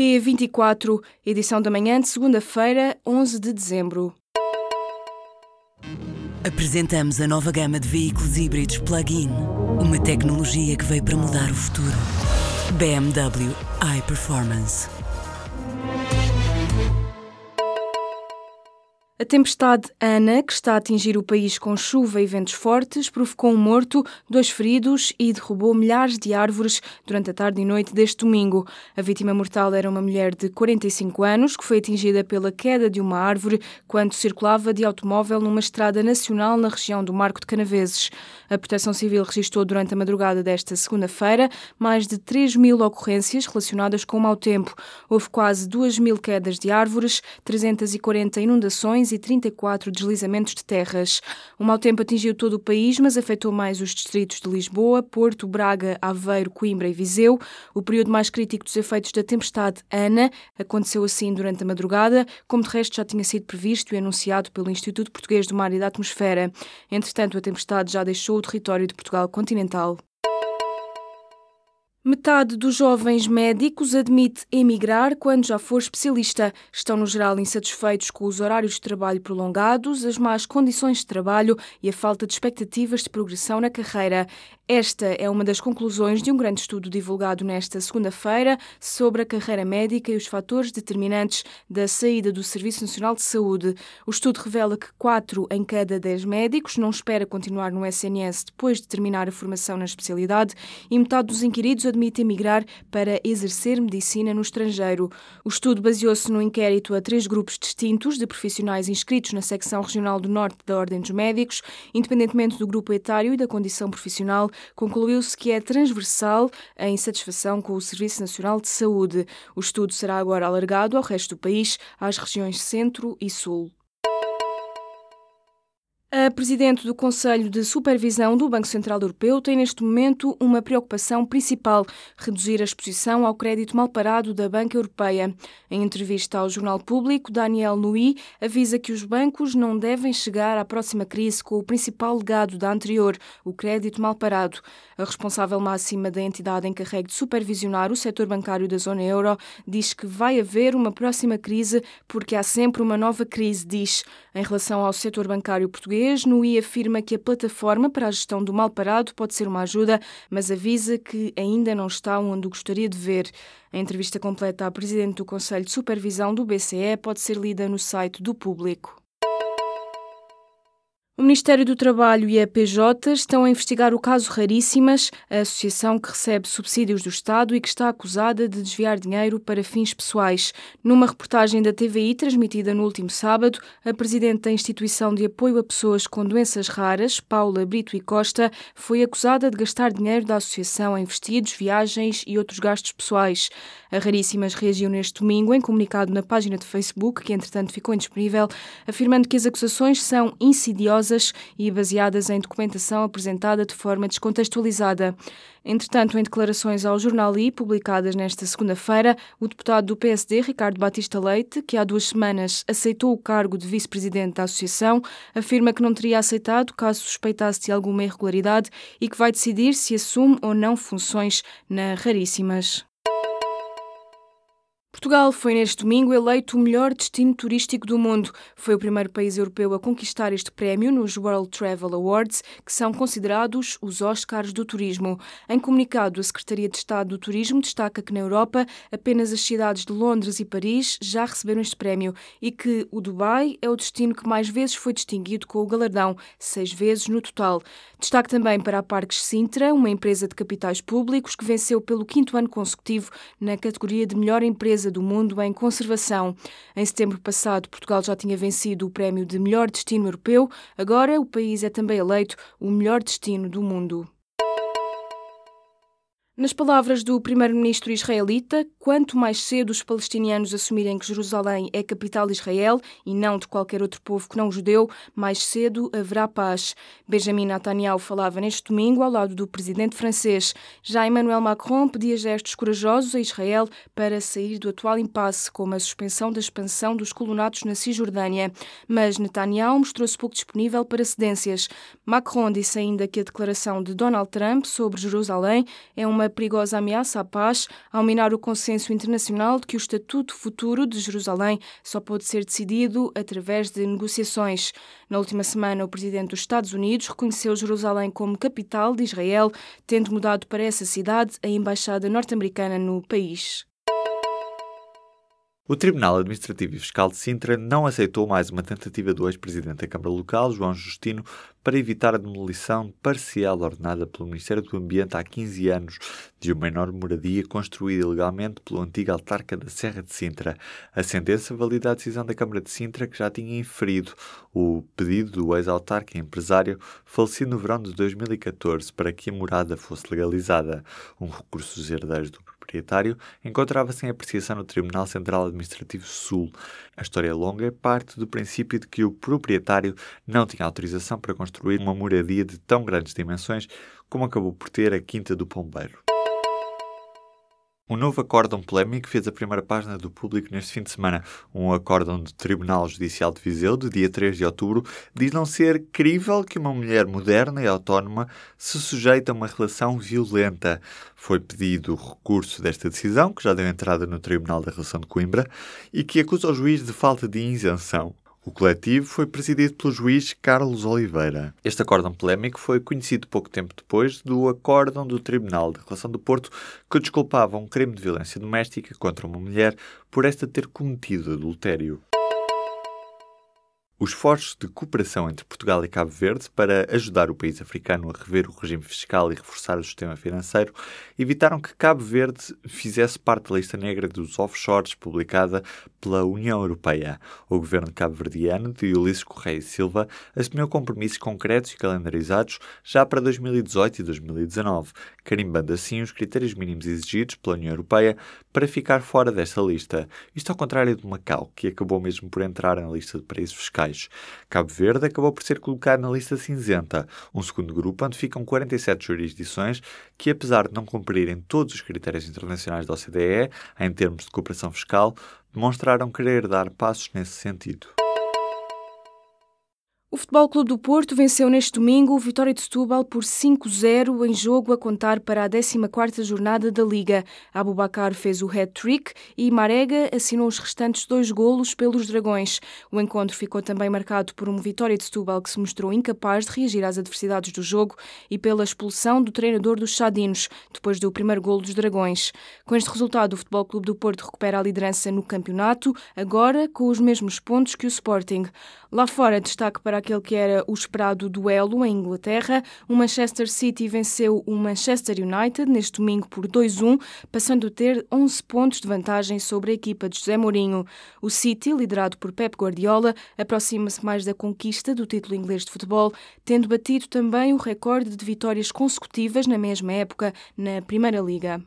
P24, edição da manhã de segunda-feira, 11 de dezembro. Apresentamos a nova gama de veículos híbridos plug-in. Uma tecnologia que veio para mudar o futuro. BMW iPerformance. A tempestade Ana, que está a atingir o país com chuva e ventos fortes, provocou um morto, dois feridos e derrubou milhares de árvores durante a tarde e noite deste domingo. A vítima mortal era uma mulher de 45 anos que foi atingida pela queda de uma árvore quando circulava de automóvel numa estrada nacional na região do Marco de Canaveses. A Proteção Civil registrou durante a madrugada desta segunda-feira mais de 3 mil ocorrências relacionadas com o mau tempo. Houve quase 2 mil quedas de árvores, 340 inundações e 34 deslizamentos de terras. O mau tempo atingiu todo o país, mas afetou mais os distritos de Lisboa, Porto, Braga, Aveiro, Coimbra e Viseu. O período mais crítico dos efeitos da tempestade Ana aconteceu assim durante a madrugada, como de resto já tinha sido previsto e anunciado pelo Instituto Português do Mar e da Atmosfera. Entretanto, a tempestade já deixou o território de Portugal continental. Metade dos jovens médicos admite emigrar quando já for especialista. Estão, no geral, insatisfeitos com os horários de trabalho prolongados, as más condições de trabalho e a falta de expectativas de progressão na carreira. Esta é uma das conclusões de um grande estudo divulgado nesta segunda-feira sobre a carreira médica e os fatores determinantes da saída do Serviço Nacional de Saúde. O estudo revela que 4 em cada 10 médicos não espera continuar no SNS depois de terminar a formação na especialidade e metade dos inquiridos admite emigrar para exercer medicina no estrangeiro. O estudo baseou-se no inquérito a três grupos distintos de profissionais inscritos na secção regional do Norte da Ordem dos Médicos, independentemente do grupo etário e da condição profissional concluiu-se que é transversal a insatisfação com o Serviço Nacional de Saúde. O estudo será agora alargado ao resto do país, às regiões Centro e Sul. A Presidente do Conselho de Supervisão do Banco Central Europeu tem neste momento uma preocupação principal: reduzir a exposição ao crédito mal parado da Banca Europeia. Em entrevista ao Jornal Público, Daniel Nui avisa que os bancos não devem chegar à próxima crise com o principal legado da anterior, o crédito mal parado. A responsável máxima da entidade encarregue de supervisionar o setor bancário da zona euro diz que vai haver uma próxima crise porque há sempre uma nova crise, diz. Em relação ao setor bancário português, Nui afirma que a plataforma para a gestão do mal parado pode ser uma ajuda, mas avisa que ainda não está onde gostaria de ver. A entrevista completa à Presidente do Conselho de Supervisão do BCE pode ser lida no site do Público. O Ministério do Trabalho e a PJ estão a investigar o caso Raríssimas, a associação que recebe subsídios do Estado e que está acusada de desviar dinheiro para fins pessoais. Numa reportagem da TVI transmitida no último sábado, a presidente da instituição de apoio a pessoas com doenças raras, Paula Brito e Costa, foi acusada de gastar dinheiro da associação em vestidos, viagens e outros gastos pessoais. A Raríssimas reagiu neste domingo em comunicado na página de Facebook, que entretanto ficou indisponível, afirmando que as acusações são insidiosas e baseadas em documentação apresentada de forma descontextualizada. Entretanto, em declarações ao jornal I, publicadas nesta segunda-feira, o deputado do PSD, Ricardo Batista Leite, que há duas semanas aceitou o cargo de vice-presidente da associação, afirma que não teria aceitado caso suspeitasse de alguma irregularidade e que vai decidir se assume ou não funções na Raríssimas. Portugal foi neste domingo eleito o melhor destino turístico do mundo. Foi o primeiro país europeu a conquistar este prémio nos World Travel Awards, que são considerados os Oscars do turismo. Em comunicado, a Secretaria de Estado do Turismo destaca que na Europa apenas as cidades de Londres e Paris já receberam este prémio e que o Dubai é o destino que mais vezes foi distinguido com o galardão, seis vezes no total. Destaque também para a Parques Sintra, uma empresa de capitais públicos que venceu pelo quinto ano consecutivo na categoria de melhor empresa do mundo em conservação. Em setembro passado, Portugal já tinha vencido o prémio de melhor destino europeu, agora o país é também eleito o melhor destino do mundo. Nas palavras do primeiro-ministro israelita, quanto mais cedo os palestinianos assumirem que Jerusalém é capital de Israel e não de qualquer outro povo que não judeu, mais cedo haverá paz. Benjamin Netanyahu falava neste domingo ao lado do presidente francês. Já Emmanuel Macron pedia gestos corajosos a Israel para sair do atual impasse, como a suspensão da expansão dos colonatos na Cisjordânia. Mas Netanyahu mostrou-se pouco disponível para cedências. Macron disse ainda que a declaração de Donald Trump sobre Jerusalém é uma perigosa ameaça à paz, ao minar o consenso internacional de que o estatuto futuro de Jerusalém só pode ser decidido através de negociações. Na última semana, o presidente dos Estados Unidos reconheceu Jerusalém como capital de Israel, tendo mudado para essa cidade a embaixada norte-americana no país. O Tribunal Administrativo e Fiscal de Sintra não aceitou mais uma tentativa do ex-presidente da Câmara Local, João Justino, para evitar a demolição parcial ordenada pelo Ministério do Ambiente há 15 anos de uma enorme moradia construída ilegalmente pelo antigo autarca da Serra de Sintra. A sentença valida a decisão da Câmara de Sintra, que já tinha inferido o pedido do ex-autarca empresário falecido no verão de 2014 para que a morada fosse legalizada. Um recurso dos herdeiros do proprietário encontrava-se em apreciação no Tribunal Central Administrativo Sul. A história longa parte do princípio de que o proprietário não tinha autorização para construir uma moradia de tão grandes dimensões como acabou por ter a Quinta do Pombeiro. Um novo acórdão polémico fez a primeira página do público neste fim de semana. Um acórdão do Tribunal Judicial de Viseu, de dia 3 de outubro, diz não ser crível que uma mulher moderna e autónoma se sujeite a uma relação violenta. Foi pedido o recurso desta decisão, que já deu entrada no Tribunal da Relação de Coimbra, e que acusa o juiz de falta de isenção. O coletivo foi presidido pelo juiz Carlos Oliveira. Este acórdão polémico foi conhecido pouco tempo depois do acórdão do Tribunal de Relação do Porto que desculpava um crime de violência doméstica contra uma mulher por esta ter cometido adultério. Os esforços de cooperação entre Portugal e Cabo Verde para ajudar o país africano a rever o regime fiscal e reforçar o sistema financeiro evitaram que Cabo Verde fizesse parte da lista negra dos offshores publicada pela União Europeia. O governo cabo-verdiano de Ulisses Correia Silva assumiu compromissos concretos e calendarizados já para 2018 e 2019, carimbando assim os critérios mínimos exigidos pela União Europeia para ficar fora desta lista. Isto ao contrário de Macau, que acabou mesmo por entrar na lista de paraísos fiscais. Cabo Verde acabou por ser colocado na lista cinzenta, um segundo grupo onde ficam 47 jurisdições que, apesar de não cumprirem todos os critérios internacionais da OCDE em termos de cooperação fiscal, demonstraram querer dar passos nesse sentido. O Futebol Clube do Porto venceu neste domingo o Vitória de Setúbal por 5-0 em jogo a contar para a 14ª jornada da Liga. Abubacar fez o hat-trick e Marega assinou os restantes dois golos pelos Dragões. O encontro ficou também marcado por uma Vitória de Setúbal que se mostrou incapaz de reagir às adversidades do jogo e pela expulsão do treinador dos Chadinos, depois do primeiro golo dos Dragões. Com este resultado, o Futebol Clube do Porto recupera a liderança no campeonato, agora com os mesmos pontos que o Sporting. Lá fora, destaque para aquele que era o esperado duelo em Inglaterra. O Manchester City venceu o Manchester United neste domingo por 2-1, passando a ter 11 pontos de vantagem sobre a equipa de José Mourinho. O City, liderado por Pep Guardiola, aproxima-se mais da conquista do título inglês de futebol, tendo batido também o recorde de vitórias consecutivas na mesma época na Primeira Liga.